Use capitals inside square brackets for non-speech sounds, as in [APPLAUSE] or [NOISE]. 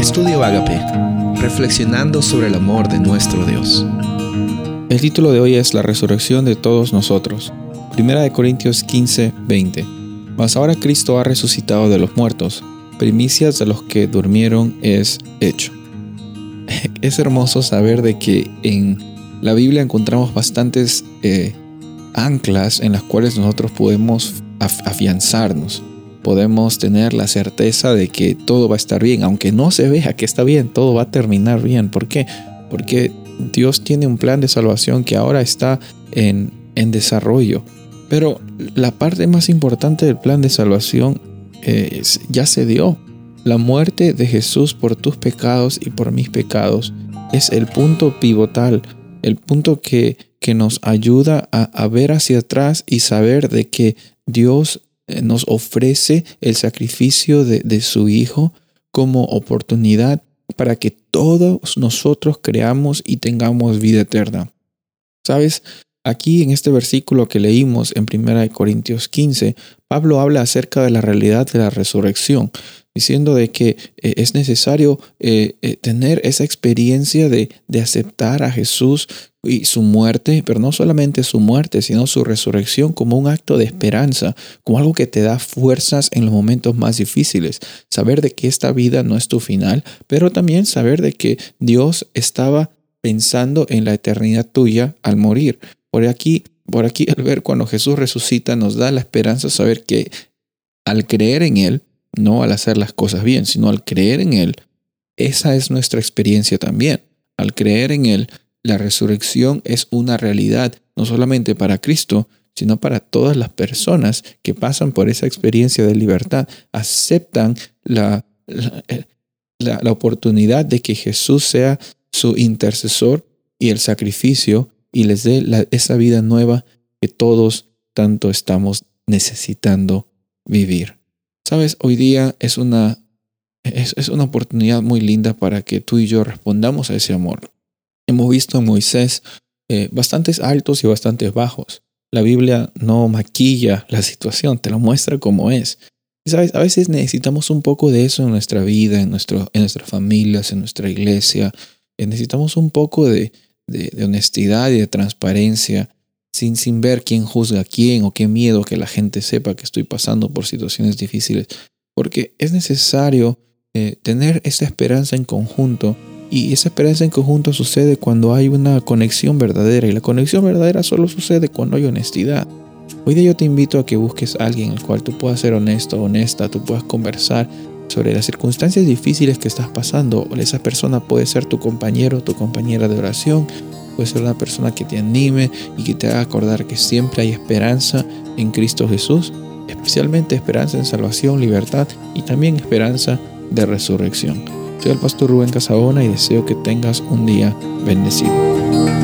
Estudio Agape, reflexionando sobre el amor de nuestro Dios. El título de hoy es La resurrección de todos nosotros. Primera de Corintios 15, 20. Mas ahora Cristo ha resucitado de los muertos, primicias de los que durmieron es hecho. [LAUGHS] Es hermoso saber de que en la Biblia encontramos bastantes eh, anclas en las cuales nosotros podemos afianzarnos podemos tener la certeza de que todo va a estar bien, aunque no se vea que está bien, todo va a terminar bien. ¿Por qué? Porque Dios tiene un plan de salvación que ahora está en, en desarrollo. Pero la parte más importante del plan de salvación eh, ya se dio. La muerte de Jesús por tus pecados y por mis pecados es el punto pivotal, el punto que, que nos ayuda a, a ver hacia atrás y saber de que Dios nos ofrece el sacrificio de, su Hijo como oportunidad para que todos nosotros creamos y tengamos vida eterna. ¿Sabes? Aquí en este versículo que leímos en 1 Corintios 15, Pablo habla acerca de la realidad de la resurrección, diciendo de que eh, es necesario eh, tener esa experiencia de, de aceptar a Jesús y su muerte, pero no solamente su muerte, sino su resurrección como un acto de esperanza, como algo que te da fuerzas en los momentos más difíciles. Saber de que esta vida no es tu final, pero también saber de que Dios estaba pensando en la eternidad tuya al morir. Por aquí, por aquí [LAUGHS] al ver cuando Jesús resucita nos da la esperanza de saber que al creer en Él, no al hacer las cosas bien, sino al creer en Él, esa es nuestra experiencia también. Al creer en Él, la resurrección es una realidad no solamente para Cristo, sino para todas las personas que pasan por esa experiencia de libertad, aceptan la, la, oportunidad de que Jesús sea su intercesor y el sacrificio y les dé esa vida nueva que todos tanto estamos necesitando vivir. Sabes, hoy día es una, es, una oportunidad muy linda para que tú y yo respondamos a ese amor. Hemos visto en Moisés eh, bastantes altos y bastantes bajos. La Biblia no maquilla la situación, te lo muestra como es. Sabes, a veces necesitamos un poco de eso en nuestra vida, en, nuestro, en nuestras familias, en nuestra iglesia. Eh, necesitamos un poco de, de, honestidad y de transparencia, sin, sin ver quién juzga a quién o qué miedo que la gente sepa que estoy pasando por situaciones difíciles. Porque es necesario eh, tener esa esperanza en conjunto y esa esperanza en conjunto sucede cuando hay una conexión verdadera. Y la conexión verdadera solo sucede cuando hay honestidad. Hoy día yo te invito a que busques a alguien el cual tú puedas ser honesto honesta, tú puedas conversar sobre las circunstancias difíciles que estás pasando. Esa persona puede ser tu compañero, tu compañera de oración, puede ser una persona que te anime y que te haga acordar que siempre hay esperanza en Cristo Jesús, especialmente esperanza en salvación, libertad y también esperanza de resurrección. Soy el pastor Rubén Casabona y deseo que tengas un día bendecido.